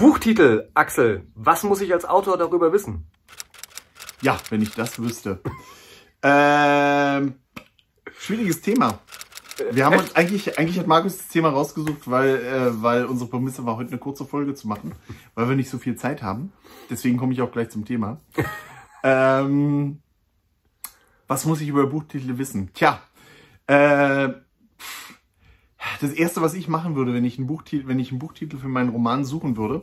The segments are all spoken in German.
Buchtitel, Axel. Was muss ich als Autor darüber wissen? Ja, wenn ich das wüsste. ähm, schwieriges Thema. Wir haben uns eigentlich, eigentlich hat Markus das Thema rausgesucht, weil, äh, weil unsere Prämisse war, heute eine kurze Folge zu machen, weil wir nicht so viel Zeit haben. Deswegen komme ich auch gleich zum Thema. ähm, was muss ich über Buchtitel wissen? Tja, äh, das erste, was ich machen würde, wenn ich einen Buchtitel, wenn ich einen Buchtitel für meinen Roman suchen würde,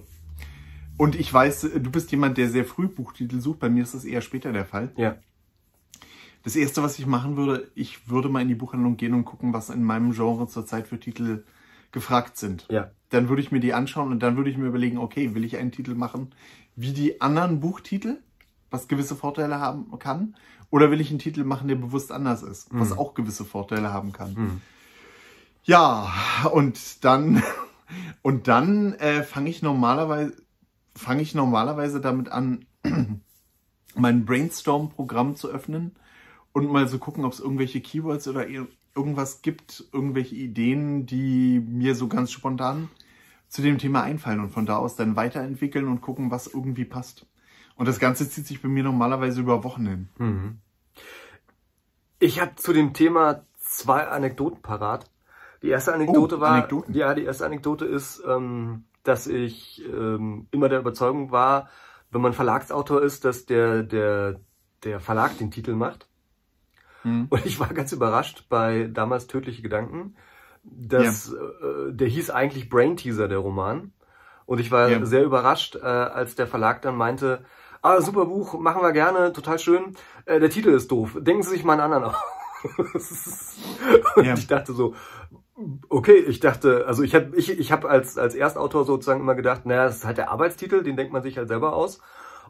und ich weiß, du bist jemand, der sehr früh Buchtitel sucht, bei mir ist das eher später der Fall. Ja. Das erste, was ich machen würde, ich würde mal in die Buchhandlung gehen und gucken, was in meinem Genre zurzeit für Titel gefragt sind. Ja. Dann würde ich mir die anschauen und dann würde ich mir überlegen, okay, will ich einen Titel machen wie die anderen Buchtitel, was gewisse Vorteile haben kann, oder will ich einen Titel machen, der bewusst anders ist, was auch gewisse Vorteile haben kann. Mhm. Ja, und dann und dann äh, fange ich normalerweise fange ich normalerweise damit an, mein Brainstorm-Programm zu öffnen und mal so gucken, ob es irgendwelche Keywords oder ir- irgendwas gibt, irgendwelche Ideen, die mir so ganz spontan zu dem Thema einfallen und von da aus dann weiterentwickeln und gucken, was irgendwie passt. Und das Ganze zieht sich bei mir normalerweise über Wochen hin. Mhm. Ich habe zu dem Thema zwei Anekdoten parat. Die erste Anekdote Oh, war, Anekdoten. ja, die erste Anekdote ist, ähm, dass ich ähm, immer der Überzeugung war, wenn man Verlagsautor ist, dass der der der Verlag den Titel macht. Hm. Und ich war ganz überrascht bei damals Tödliche Gedanken, dass äh, der hieß eigentlich Brain Teaser der Roman. Und ich war Ja. sehr überrascht, äh, als der Verlag dann meinte, ah, super Buch, machen wir gerne, total schön. Äh, der Titel ist doof. Denken Sie sich mal einen anderen aus. Und Ja. ich dachte so, okay, ich dachte, also ich habe ich, ich hab als, als Erstautor sozusagen immer gedacht, naja, das ist halt der Arbeitstitel, den denkt man sich halt selber aus.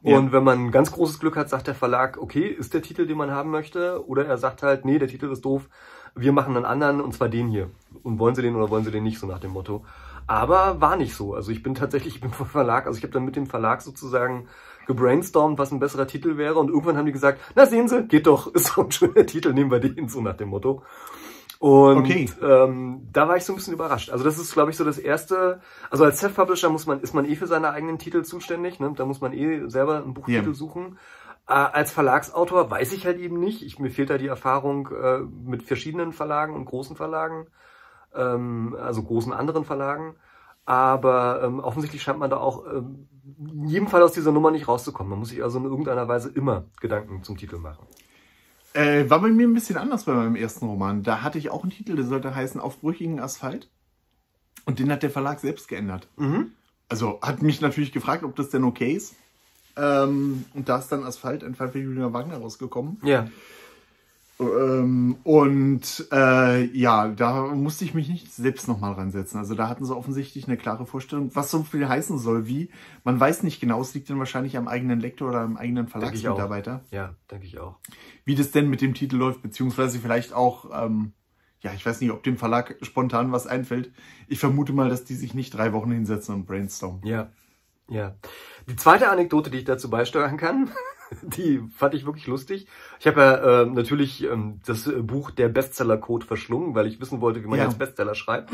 Ja. Und wenn man ganz großes Glück hat, sagt der Verlag, okay, ist der Titel, den man haben möchte? Oder er sagt halt, nee, der Titel ist doof, wir machen einen anderen, und zwar den hier. Und wollen Sie den oder wollen Sie den nicht, so nach dem Motto. Aber war nicht so. Also ich bin tatsächlich, ich bin vom Verlag, also ich habe dann mit dem Verlag sozusagen gebrainstormt, was ein besserer Titel wäre. Und irgendwann haben die gesagt, na sehen Sie, geht doch, ist so ein schöner Titel, nehmen wir den, so nach dem Motto. Und Okay. ähm, da war ich so ein bisschen überrascht. Also das ist, glaube ich, so das erste. Also als Self-Publisher muss man, ist man eh für seine eigenen Titel zuständig. Ne? Da muss man eh selber einen Buchtitel Ja. suchen. Äh, als Verlagsautor weiß ich halt eben nicht. Ich, mir fehlt da die Erfahrung äh, mit verschiedenen Verlagen und großen Verlagen, ähm, also großen anderen Verlagen. Aber ähm, offensichtlich scheint man da auch ähm, in jedem Fall aus dieser Nummer nicht rauszukommen. Man muss sich also in irgendeiner Weise immer Gedanken zum Titel machen. Äh, war bei mir ein bisschen anders bei meinem ersten Roman. Da hatte ich auch einen Titel, der sollte heißen Auf brüchigen Asphalt. Und den hat der Verlag selbst geändert. Mhm. Also hat mich natürlich gefragt, ob das denn okay ist. Ähm, und da ist dann Asphalt, ein Fall für Julia Wagner rausgekommen. Ja. Ähm, und äh, ja, da musste ich mich nicht selbst nochmal ransetzen. Also da hatten sie offensichtlich eine klare Vorstellung, was so viel heißen soll, wie. Man weiß nicht genau, es liegt dann wahrscheinlich am eigenen Lektor oder am eigenen. Verlagsmitarbeiter, Ja, denke ich auch. wie das denn mit dem Titel läuft, beziehungsweise vielleicht auch, ähm, ja, ich weiß nicht, ob dem Verlag spontan was einfällt. Ich vermute mal, dass die sich nicht drei Wochen hinsetzen und brainstormen. Ja, ja. Die zweite Anekdote, die ich dazu beisteuern kann, die fand ich wirklich lustig. Ich habe ja äh, natürlich ähm, das äh, Buch Der Bestseller-Code verschlungen, weil ich wissen wollte, wie man Ja. jetzt Bestseller schreibt.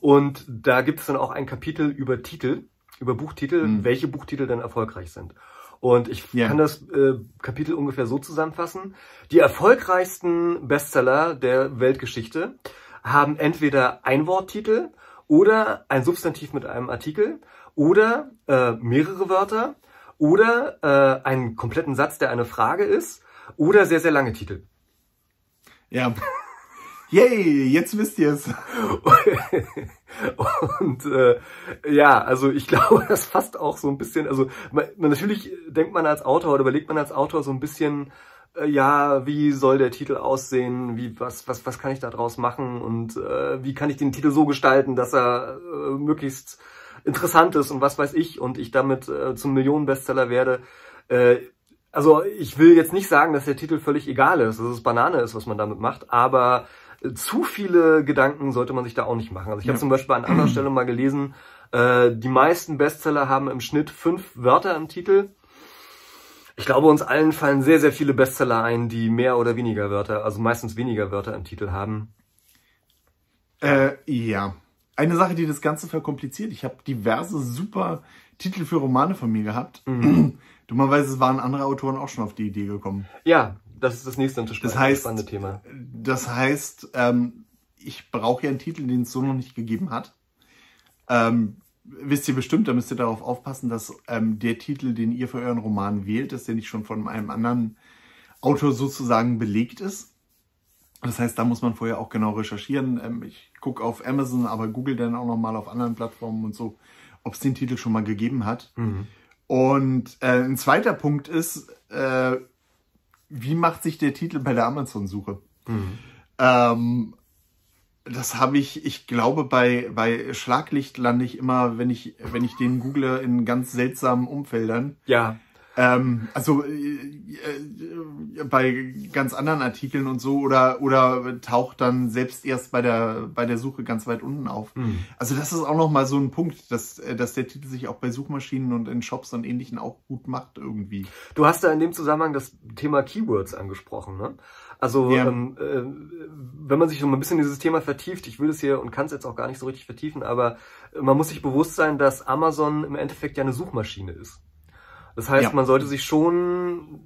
Und da gibt es dann auch ein Kapitel über Titel, über Buchtitel, Mhm. welche Buchtitel dann erfolgreich sind. Und ich Ja. kann das äh, Kapitel ungefähr so zusammenfassen. Die erfolgreichsten Bestseller der Weltgeschichte haben entweder Einworttitel oder ein Substantiv mit einem Artikel oder äh, mehrere Wörter oder äh, einen kompletten Satz, der eine Frage ist oder sehr, sehr lange Titel. Ja. Yay, jetzt wisst ihr es. Und äh, ja, also ich glaube, das fasst auch so ein bisschen, also man, natürlich denkt man als Autor oder überlegt man als Autor so ein bisschen, äh, ja, wie soll der Titel aussehen, wie was was was kann ich da draus machen und äh, wie kann ich den Titel so gestalten, dass er äh, möglichst interessant ist und was weiß ich und ich damit äh, zum Millionenbestseller werde. Äh, also ich will jetzt nicht sagen, dass der Titel völlig egal ist, dass es Banane ist, was man damit macht, aber äh, zu viele Gedanken sollte man sich da auch nicht machen. Also ich Ja. habe zum Beispiel an anderer Stelle mal gelesen, äh, die meisten Bestseller haben im Schnitt fünf Wörter im Titel. Ich glaube, uns allen fallen sehr, sehr viele Bestseller ein, die mehr oder weniger Wörter, also meistens weniger Wörter im Titel haben. Äh, ja. Eine Sache, die das Ganze verkompliziert. Ich habe diverse super Titel für Romane von mir gehabt. Mhm. Dummerweise waren andere Autoren auch schon auf die Idee gekommen. Ja, das ist das nächste das heißt, spannende Thema. Das heißt, ähm, ich brauche ja einen Titel, den es so noch nicht gegeben hat. Ähm, wisst ihr bestimmt, da müsst ihr darauf aufpassen, dass ähm, der Titel, den ihr für euren Roman wählt, dass der nicht schon von einem anderen Autor sozusagen belegt ist. Das heißt, da muss man vorher auch genau recherchieren. Ähm, ich gucke auf Amazon, aber google dann auch nochmal auf anderen Plattformen und so, ob es den Titel schon mal gegeben hat. Mhm. Und äh, ein zweiter Punkt ist, äh, wie macht sich der Titel bei der Amazon-Suche? Mhm. Ähm, das habe ich, ich glaube, bei, bei Schlaglicht lande ich immer, wenn ich, wenn ich den google, in ganz seltsamen Umfeldern. Ja. Ähm, also äh, äh, bei ganz anderen Artikeln und so oder oder taucht dann selbst erst bei der bei der Suche ganz weit unten auf. Mhm. Also das ist auch noch mal so ein Punkt, dass äh, dass der Titel sich auch bei Suchmaschinen und in Shops und ähnlichen auch gut macht irgendwie. Du hast da in dem Zusammenhang das Thema Keywords angesprochen, ne? Also ja. ähm, äh, wenn man sich so ein bisschen in dieses Thema vertieft, ich will es hier und kann es jetzt auch gar nicht so richtig vertiefen, aber man muss sich bewusst sein, dass Amazon im Endeffekt ja eine Suchmaschine ist. Das heißt, ja. man sollte sich schon,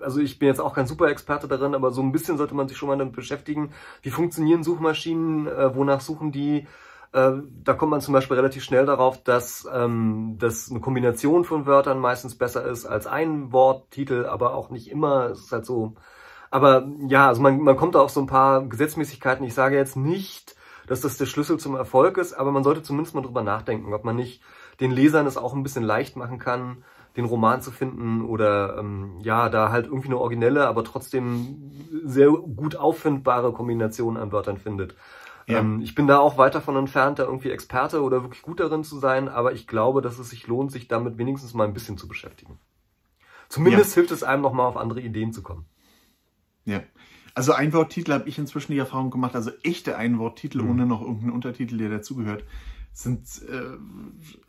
also ich bin jetzt auch kein super Experte darin, aber so ein bisschen sollte man sich schon mal damit beschäftigen, wie funktionieren Suchmaschinen, äh, wonach suchen die. Äh, da kommt man zum Beispiel relativ schnell darauf, dass, ähm, dass eine Kombination von Wörtern meistens besser ist als ein Worttitel, aber auch nicht immer. Es ist halt so. Aber ja, also man, man kommt da auf so ein paar Gesetzmäßigkeiten. Ich sage jetzt nicht, dass das der Schlüssel zum Erfolg ist, aber man sollte zumindest mal drüber nachdenken, ob man nicht den Lesern es auch ein bisschen leicht machen kann, den Roman zu finden oder ähm, ja, da halt irgendwie eine originelle, aber trotzdem sehr gut auffindbare Kombination an Wörtern findet. Ja. Ähm, ich bin da auch weit davon entfernt, da irgendwie Experte oder wirklich gut darin zu sein, aber ich glaube, dass es sich lohnt, sich damit wenigstens mal ein bisschen zu beschäftigen. Zumindest ja. hilft es einem nochmal auf andere Ideen zu kommen. Ja. Also Einworttitel habe ich inzwischen die Erfahrung gemacht, also echte Einworttitel mhm. ohne noch irgendeinen Untertitel, der dazugehört, sind äh,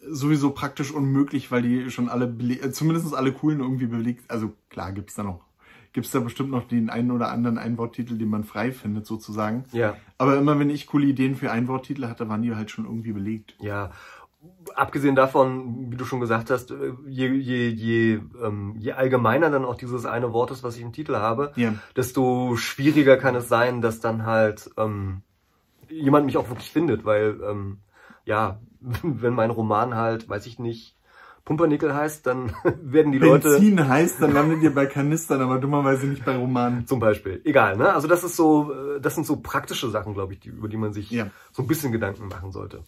sowieso praktisch unmöglich, weil die schon alle, äh, zumindest alle coolen irgendwie belegt. Also klar gibt's da noch, gibt's da bestimmt noch den einen oder anderen Einworttitel, den man frei findet sozusagen. Ja. Aber immer wenn ich coole Ideen für Einworttitel hatte, waren die halt schon irgendwie belegt. Ja. Abgesehen davon, wie du schon gesagt hast, äh, je, je, je, ähm, je allgemeiner dann auch dieses eine Wort ist, was ich im Titel habe, ja. desto schwieriger kann es sein, dass dann halt ähm, jemand mich auch wirklich findet, weil ähm, ja, wenn mein Roman halt, weiß ich nicht, Pumpernickel heißt, dann werden die Leute. Benzin heißt, dann landet ihr bei Kanistern, aber dummerweise nicht bei Romanen. Zum Beispiel. Egal, ne? Also das ist so, äh, das sind so praktische Sachen, glaube ich, die, über die man sich ja. so ein bisschen Gedanken machen sollte.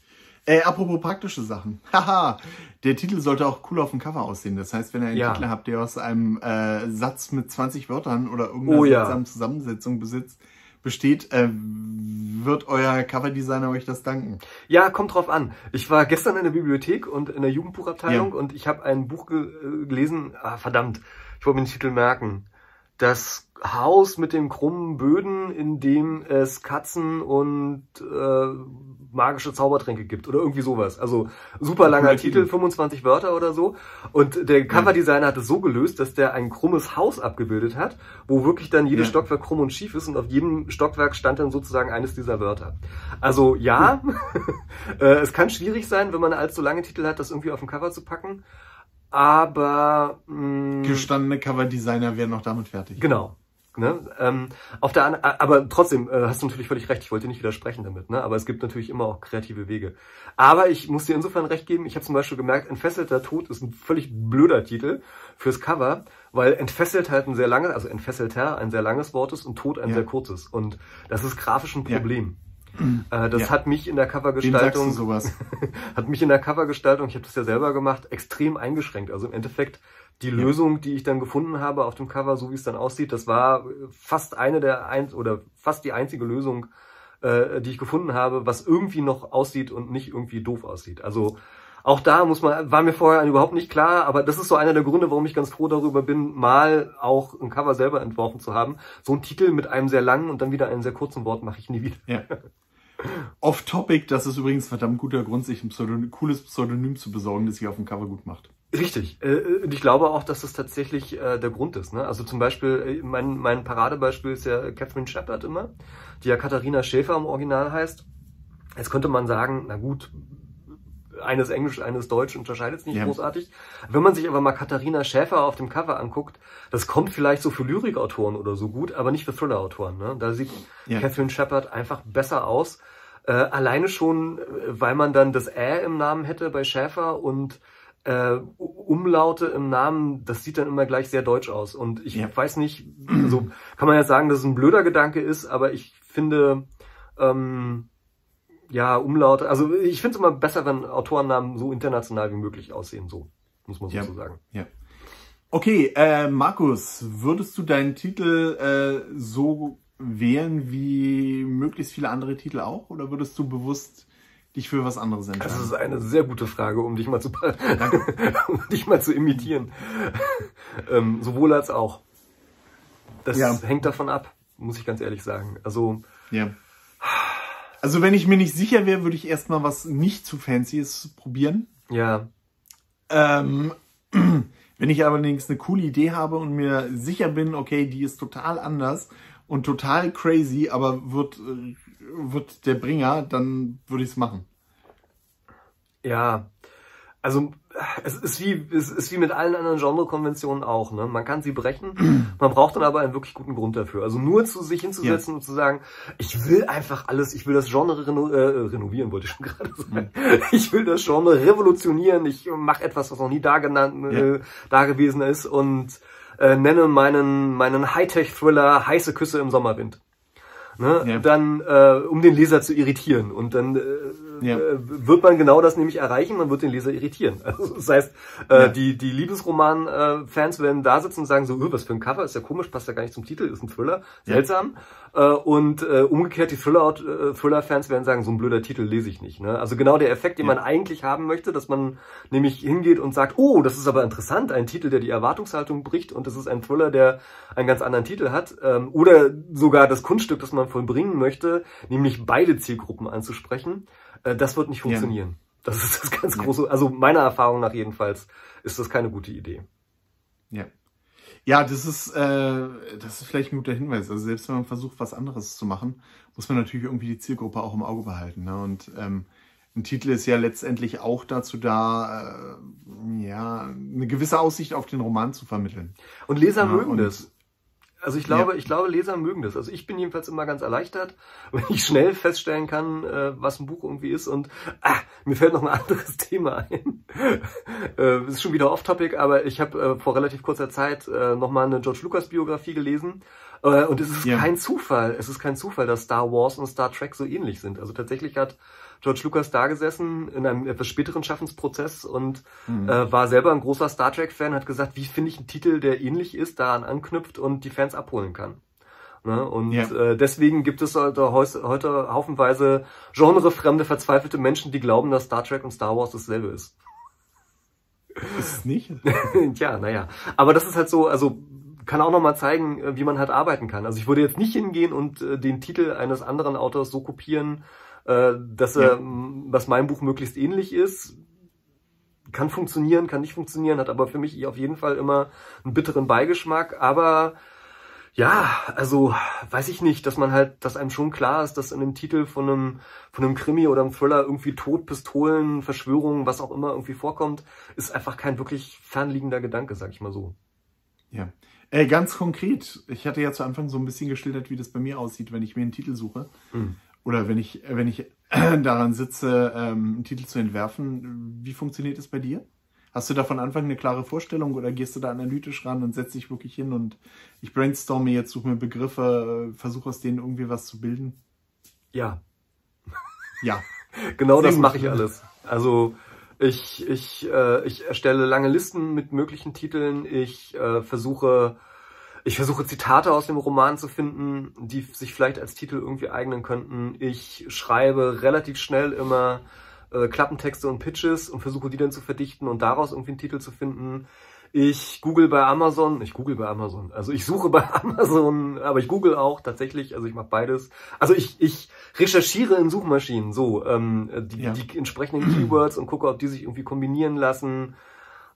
Äh, apropos praktische Sachen. Haha, der Titel sollte auch cool auf dem Cover aussehen. Das heißt, wenn ihr einen ja. Titel habt, der aus einem äh, Satz mit 20 Wörtern oder irgendeiner oh, ja. Zusammensetzung besitzt, besteht, äh, wird euer Coverdesigner euch das danken? Ja, kommt drauf an. Ich war gestern in der Bibliothek und in der Jugendbuchabteilung ja. und ich habe ein Buch ge äh, gelesen. Ah, verdammt, ich wollte mir den Titel merken. Das Haus mit den krummen Böden, in dem es Katzen und äh, magische Zaubertränke gibt oder irgendwie sowas. Also super langer Titel, 25 Wörter oder so. Und der Coverdesigner hat es so gelöst, dass der ein krummes Haus abgebildet hat, wo wirklich dann jedes ja. Stockwerk krumm und schief ist und auf jedem Stockwerk stand dann sozusagen eines dieser Wörter. Also ja, äh, es kann schwierig sein, wenn man allzu lange Titel hat, das irgendwie auf dem Cover zu packen. Aber mh, mm, gestandene Coverdesigner wären noch damit fertig. Genau. Ne? Ähm, auf der aber trotzdem äh, hast du natürlich völlig recht. Ich wollte nicht widersprechen damit. Ne? Aber es gibt natürlich immer auch kreative Wege. Aber ich muss dir insofern recht geben. Ich habe zum Beispiel gemerkt, entfesselter Tod ist ein völlig blöder Titel fürs Cover, weil entfesselt halt ein sehr langes, also entfesselter ein sehr langes Wort ist und Tod ein ja. sehr kurzes. Und das ist grafisch ein Problem. Äh, das ja. hat mich in der Covergestaltung, sowas. hat mich in der Covergestaltung, ich habe das ja selber gemacht, extrem eingeschränkt. Also im Endeffekt die ja. Lösung, die ich dann gefunden habe auf dem Cover, so wie es dann aussieht, das war fast eine der ein oder fast die einzige Lösung, äh, die ich gefunden habe, was irgendwie noch aussieht und nicht irgendwie doof aussieht. Also auch da muss man, war mir vorher überhaupt nicht klar, aber das ist so einer der Gründe, warum ich ganz froh darüber bin, mal auch ein Cover selber entworfen zu haben. So ein Titel mit einem sehr langen und dann wieder einem sehr kurzen Wort mache ich nie wieder. Ja. Off-Topic, das ist übrigens verdammt guter Grund, sich ein Pseudonym, cooles Pseudonym zu besorgen, das sich auf dem Cover gut macht. Richtig. Äh, und ich glaube auch, dass das tatsächlich äh, der Grund ist. Ne? Also zum Beispiel, äh, mein, mein Paradebeispiel ist ja Catherine Shepard immer, die ja Katharina Schäfer im Original heißt. Jetzt könnte man sagen, na gut, eines Englisch, eines Deutsch unterscheidet es nicht Ja. großartig. Wenn man sich aber mal Katharina Schäfer auf dem Cover anguckt, das kommt vielleicht so für Lyrikautoren oder so gut, aber nicht für Thriller-Autoren. Ne? Da sieht Ja. Catherine Shepard einfach besser aus. Äh, alleine schon, äh, weil man dann das Ä im Namen hätte bei Schäfer und äh, Umlaute im Namen, das sieht dann immer gleich sehr deutsch aus. Und ich Ja. weiß nicht, also kann man ja sagen, dass es ein blöder Gedanke ist, aber ich finde, ähm, ja, Umlaute, also ich finde es immer besser, wenn Autorennamen so international wie möglich aussehen, so, muss man Ja. so sagen. Okay, äh, Markus, würdest du deinen Titel äh, so wählen wie möglichst viele andere Titel auch? Oder würdest du bewusst dich für was anderes Das entscheiden? ist eine sehr gute Frage, um dich mal zu, um dich mal zu imitieren. ähm, sowohl als auch. Das Ja. hängt davon ab, muss ich ganz ehrlich sagen. Also, Ja. Also wenn ich mir nicht sicher wäre, würde ich erstmal was nicht zu fancyes probieren. ja, Ähm, wenn ich allerdings eine coole Idee habe und mir sicher bin, okay, die ist total anders und total crazy, aber wird, äh, wird der Bringer, dann würde ich es machen. Ja, also es ist wie es ist wie mit allen anderen Genrekonventionen auch. Ne? Man kann sie brechen, man braucht dann aber einen wirklich guten Grund dafür. Also nur zu sich hinzusetzen und zu sagen, ich will einfach alles, ich will das Genre reno äh, renovieren, wollte ich schon gerade sagen. Ich will das Genre revolutionieren. Ich mache etwas, was noch nie da genannt, äh, da gewesen ist und äh, nenne meinen meinen Hightech-Thriller heiße Küsse im Sommerwind. Ne? Ja. Dann, äh, um den Leser zu irritieren. Und dann äh, Ja. äh, wird man genau das nämlich erreichen, man wird den Leser irritieren. Also, das heißt, äh, Ja. die, die Liebesroman-Fans werden da sitzen und sagen so, "Öh, was für ein Cover, ist ja komisch, passt ja gar nicht zum Titel, ist ein Thriller, Ja. seltsam. Äh, und äh, umgekehrt, die Thriller- äh, Thriller-Fans werden sagen, so ein blöder Titel lese ich nicht. Ne? Also genau der Effekt, den Ja. man eigentlich haben möchte, dass man nämlich hingeht und sagt, oh, das ist aber interessant, ein Titel, der die Erwartungshaltung bricht und das ist ein Thriller, der einen ganz anderen Titel hat. Ähm, oder sogar das Kunststück, das man vollbringen möchte, nämlich beide Zielgruppen anzusprechen. Äh, das wird nicht Ja. funktionieren. Das ist das ganz Ja. große, also meiner Erfahrung nach jedenfalls, ist das keine gute Idee. Ja. Ja, das ist, äh, das ist vielleicht ein guter Hinweis. Also selbst wenn man versucht, was anderes zu machen, muss man natürlich irgendwie die Zielgruppe auch im Auge behalten. Ne? Und ähm, ein Titel ist ja letztendlich auch dazu da, äh, ja, eine gewisse Aussicht auf den Roman zu vermitteln. Und Leser Ja, mögen das. Also ich glaube, Ja. ich glaube, Leser mögen das. Also ich bin jedenfalls immer ganz erleichtert, wenn ich schnell feststellen kann, äh, was ein Buch irgendwie ist. Und ah, mir fällt noch ein anderes Thema ein. äh, ist schon wieder off-topic, aber ich habe äh, vor relativ kurzer Zeit äh, nochmal eine George Lucas Biografie gelesen. Äh, und es ist Ja. kein Zufall. Es ist kein Zufall, dass Star Wars und Star Trek so ähnlich sind. Also tatsächlich hat George Lucas da gesessen in einem etwas späteren Schaffensprozess und Mhm. äh, war selber ein großer Star Trek-Fan, hat gesagt, wie finde ich einen Titel, der ähnlich ist, daran anknüpft und die Fans abholen kann. Ne? Und Ja. äh, deswegen gibt es heute, heute haufenweise genrefremde, verzweifelte Menschen, die glauben, dass Star Trek und Star Wars dasselbe ist. Ist es nicht? Tja, naja. Aber das ist halt so, also kann auch nochmal zeigen, äh, wie man halt arbeiten kann. Also ich würde jetzt nicht hingehen und äh, den Titel eines anderen Autors so kopieren, äh, dass er, Ja. m, dass mein Buch möglichst ähnlich ist. Kann funktionieren, kann nicht funktionieren, hat aber für mich auf jeden Fall immer einen bitteren Beigeschmack. Aber ja, also weiß ich nicht, dass man halt, dass einem schon klar ist, dass in einem Titel von einem, von einem Krimi oder einem Thriller irgendwie Tod, Pistolen, Verschwörungen, was auch immer irgendwie vorkommt, ist einfach kein wirklich fernliegender Gedanke, sag ich mal so. Ja. Äh, ganz konkret, ich hatte ja zu Anfang so ein bisschen geschildert, wie das bei mir aussieht, wenn ich mir einen Titel suche. Mhm. Oder wenn ich, wenn ich daran sitze, ähm, einen Titel zu entwerfen. Wie funktioniert es bei dir? Hast du da von Anfang eine klare Vorstellung oder gehst du da analytisch ran und setzt dich wirklich hin und ich brainstorme jetzt, suche mir Begriffe, versuche aus denen irgendwie was zu bilden? Ja, Ja. genau Sehr das mache ich alles. Also ich, ich, äh, ich erstelle lange Listen mit möglichen Titeln. Ich äh, versuche, ich versuche Zitate aus dem Roman zu finden, die sich vielleicht als Titel irgendwie eignen könnten. Ich schreibe relativ schnell immer äh, Klappentexte und Pitches und versuche die dann zu verdichten und daraus irgendwie einen Titel zu finden. Ich google bei Amazon, ich google bei Amazon, also ich suche bei Amazon, aber ich google auch tatsächlich, also ich mache beides. Also ich, ich recherchiere in Suchmaschinen so ähm, die, Ja. die entsprechenden Keywords und gucke, ob die sich irgendwie kombinieren lassen.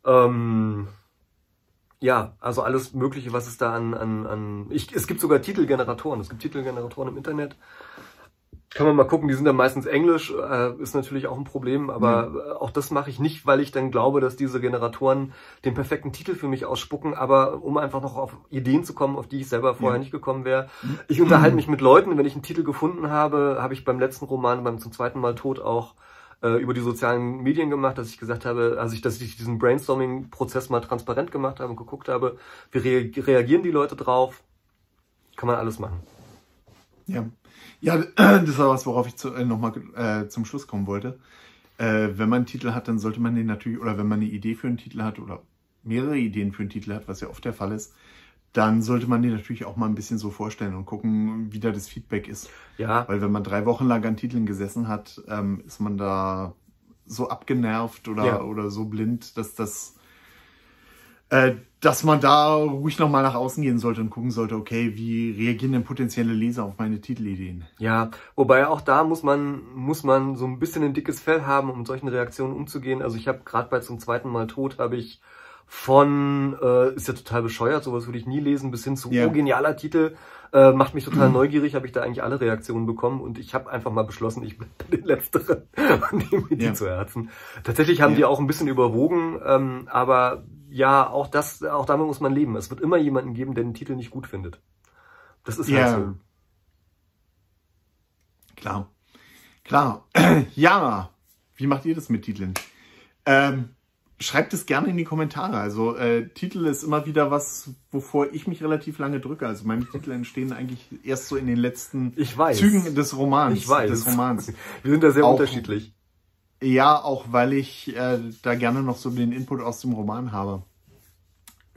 Ähm, ja, also alles Mögliche, was es da an, an, an ich, es gibt sogar Titelgeneratoren, es gibt Titelgeneratoren im Internet. Kann man mal gucken, die sind dann meistens Englisch, äh, ist natürlich auch ein Problem, aber mhm. auch das mache ich nicht, weil ich dann glaube, dass diese Generatoren den perfekten Titel für mich ausspucken, aber um einfach noch auf Ideen zu kommen, auf die ich selber vorher ja. nicht gekommen wäre. Mhm. Ich unterhalte mich mit Leuten, wenn ich einen Titel gefunden habe, habe ich beim letzten Roman, beim zum zweiten Mal Tod auch äh, über die sozialen Medien gemacht, dass ich gesagt habe, also ich, dass ich diesen Brainstorming-Prozess mal transparent gemacht habe und geguckt habe, wie re reagieren die Leute drauf. Kann man alles machen. Ja. Ja, das war was, worauf ich zu, äh, nochmal äh, zum Schluss kommen wollte. Äh, wenn man einen Titel hat, dann sollte man den natürlich, oder wenn man eine Idee für einen Titel hat oder mehrere Ideen für einen Titel hat, was ja oft der Fall ist, dann sollte man den natürlich auch mal ein bisschen so vorstellen und gucken, wie da das Feedback ist. Ja. Weil wenn man drei Wochen lang an Titeln gesessen hat, ähm, ist man da so abgenervt oder, ja. oder so blind, dass das äh, dass man da ruhig nochmal nach außen gehen sollte und gucken sollte, okay, wie reagieren denn potenzielle Leser auf meine Titelideen? Ja, wobei auch da muss man, muss man so ein bisschen ein dickes Fell haben, um mit solchen Reaktionen umzugehen. Also ich habe gerade bei zum zweiten Mal tot, habe ich von, äh, ist ja total bescheuert, sowas würde ich nie lesen, bis hin zu, yeah. oh, genialer Titel, äh, macht mich total neugierig, habe ich da eigentlich alle Reaktionen bekommen und ich habe einfach mal beschlossen, ich bin den Letzteren und nehme mir die zu Herzen. Tatsächlich haben yeah. die auch ein bisschen überwogen, ähm, aber ja, auch das, auch damit muss man leben. Es wird immer jemanden geben, der den Titel nicht gut findet. Das ist ja. halt so. Klar. Klar. ja. Wie macht ihr das mit Titeln? Ähm, schreibt es gerne in die Kommentare. Also äh, Titel ist immer wieder was, wovor ich mich relativ lange drücke. Also meine Titel entstehen eigentlich erst so in den letzten Zügen des Romans. Ich weiß. Des Romans. Wir sind da sehr Auch, unterschiedlich. Ja, auch weil ich äh, da gerne noch so den Input aus dem Roman habe.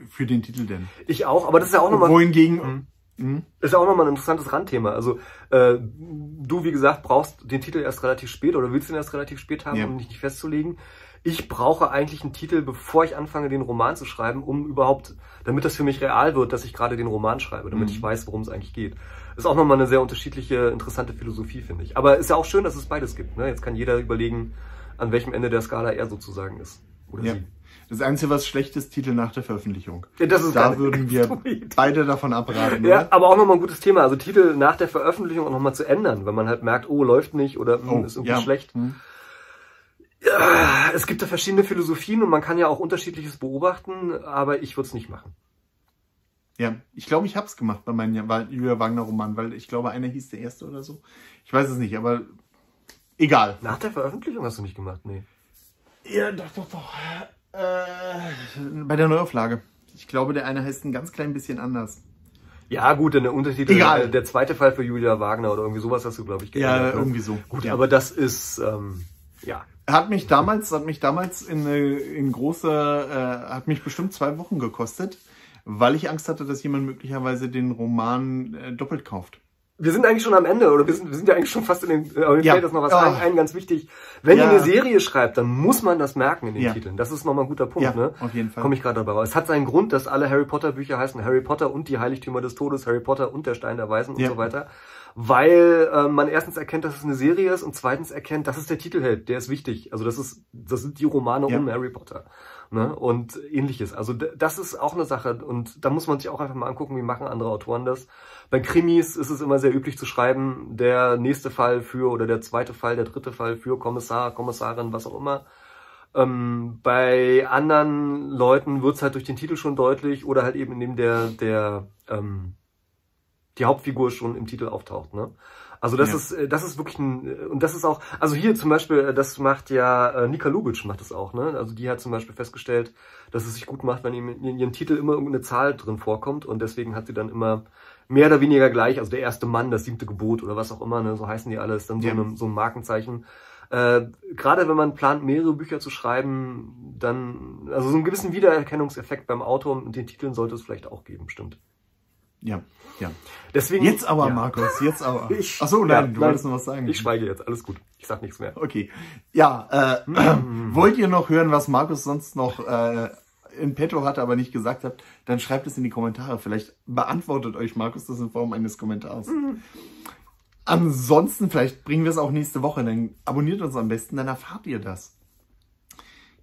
Für den Titel denn. Ich auch, aber das ist ja auch nochmal. Wohingegen. Mhm. Ist ja auch nochmal ein interessantes Randthema. Also äh, du, wie gesagt, brauchst den Titel erst relativ spät oder willst ihn erst relativ spät haben, ja. um dich nicht festzulegen. Ich brauche eigentlich einen Titel, bevor ich anfange, den Roman zu schreiben, um überhaupt, damit das für mich real wird, dass ich gerade den Roman schreibe, damit mhm. ich weiß, worum es eigentlich geht. ist auch nochmal eine sehr unterschiedliche, interessante Philosophie, finde ich. Aber ist ja auch schön, dass es beides gibt. Ne? Jetzt kann jeder überlegen, an welchem Ende der Skala er sozusagen ist. Oder ja. sie. Das Einzige, was schlecht ist, Titel nach der Veröffentlichung. Ja, das ist da würden wir beide davon abraten. Ja, oder? aber auch nochmal ein gutes Thema. Also Titel nach der Veröffentlichung auch nochmal zu ändern, wenn man halt merkt, oh, läuft nicht oder hm, oh, ist irgendwie ja. schlecht. Hm. Ja, es gibt da verschiedene Philosophien und man kann ja auch unterschiedliches beobachten, aber ich würde es nicht machen. Ja, ich glaube, ich habe es gemacht bei meinem Julia Wagner Roman, weil ich glaube, einer hieß der erste oder so. Ich weiß es nicht, aber egal. Nach der Veröffentlichung hast du nicht gemacht, nee. Ja, doch, doch, doch. Äh, bei der Neuauflage. Ich glaube, der eine heißt ein ganz klein bisschen anders. Ja, gut, der Untertitel, Egal. Äh, der zweite Fall für Julia Wagner oder irgendwie sowas hast du, glaube ich, geändert. Ja, ne? irgendwie so. Gut, ja. aber das ist, ähm, ja. Hat mich damals, hat mich damals in, in große, äh, hat mich bestimmt zwei Wochen gekostet, weil ich Angst hatte, dass jemand möglicherweise den Roman äh, doppelt kauft wir sind eigentlich schon am Ende oder wir sind, wir sind ja eigentlich schon fast in den, äh, mir ja. fällt das noch was oh. ein, ein, ganz wichtig. Wenn ja. ihr eine Serie schreibt, dann muss man das merken in den ja. Titeln. Das ist nochmal ein guter Punkt, ja, ne? Auf jeden Fall. Komme ich gerade dabei raus. Es hat seinen Grund, dass alle Harry Potter Bücher heißen Harry Potter und die Heiligtümer des Todes, Harry Potter und der Stein der Weisen und so weiter. Weil äh, man erstens erkennt, dass es eine Serie ist und zweitens erkennt, das ist der Titelheld, der ist wichtig. Also das ist, das sind die Romane um Harry Potter ne? und ähnliches. Also das ist auch eine Sache und da muss man sich auch einfach mal angucken, wie machen andere Autoren das. Bei Krimis ist es immer sehr üblich zu schreiben, der nächste Fall für oder der zweite Fall, der dritte Fall für Kommissar, Kommissarin, was auch immer. Ähm, bei anderen Leuten wird's halt durch den Titel schon deutlich oder halt eben indem der, der ähm, die Hauptfigur schon im Titel auftaucht. Ne? Also das ja. ist, äh, das ist wirklich ein, äh, und das ist auch, also hier zum Beispiel, äh, das macht ja Nika Lubitsch macht das auch, ne? Also die hat zum Beispiel festgestellt, dass es sich gut macht, wenn in ihrem Titel immer irgendeine Zahl drin vorkommt und deswegen hat sie dann immer mehr oder weniger gleich, also der erste Mann, das siebte Gebot oder was auch immer, ne? So heißen die alles, dann so, ja. eine, so ein Markenzeichen. Äh, Gerade wenn man plant, mehrere Bücher zu schreiben, dann, also so einen gewissen Wiedererkennungseffekt beim Autor und den Titeln sollte es vielleicht auch geben, stimmt. Ja, ja. Deswegen, jetzt aber, ja. Markus, jetzt aber. Ich, Achso, nein, ja, du wolltest noch was sagen. Ich schweige jetzt, alles gut. Ich sag nichts mehr. Okay. Ja, äh, äh, wollt ihr noch hören, was Markus sonst noch äh, in petto hatte, aber nicht gesagt hat, dann schreibt es in die Kommentare. Vielleicht beantwortet euch Markus das in Form eines Kommentars. Mhm. Ansonsten, vielleicht bringen wir es auch nächste Woche, dann abonniert uns am besten, dann erfahrt ihr das.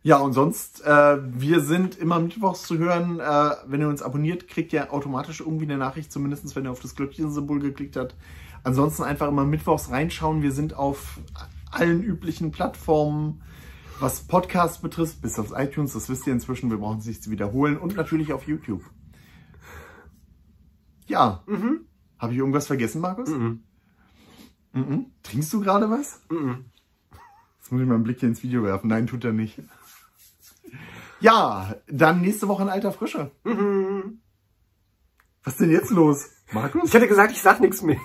Ja, und sonst, äh, wir sind immer mittwochs zu hören. Äh, wenn ihr uns abonniert, kriegt ihr automatisch irgendwie eine Nachricht, zumindest wenn ihr auf das Glöckchen-Symbol geklickt habt. Ansonsten einfach immer mittwochs reinschauen. Wir sind auf allen üblichen Plattformen, was Podcasts betrifft, bis auf iTunes. Das wisst ihr inzwischen. Wir brauchen es nicht zu wiederholen. Und natürlich auf YouTube. Ja. Mhm. Habe ich irgendwas vergessen, Markus? Mhm. Mhm. Trinkst du gerade was? Mhm. Jetzt muss ich mal einen Blick hier ins Video werfen. Nein, tut er nicht. Ja, dann nächste Woche in alter Frische. Mhm. Was ist denn jetzt los, Markus? Ich hätte gesagt, ich sag nichts mehr.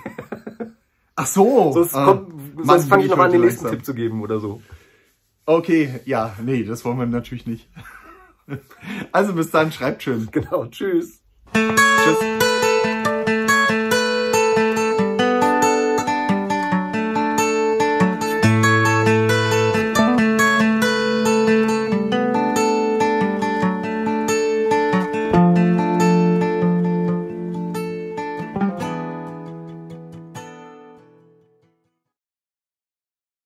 Ach so. Sonst, ah, sonst fange ich noch an, den nächsten. Tipp zu geben oder so. Okay, ja, nee, das wollen wir natürlich nicht. Also bis dann, schreibt schön. Genau, tschüss. Tschüss.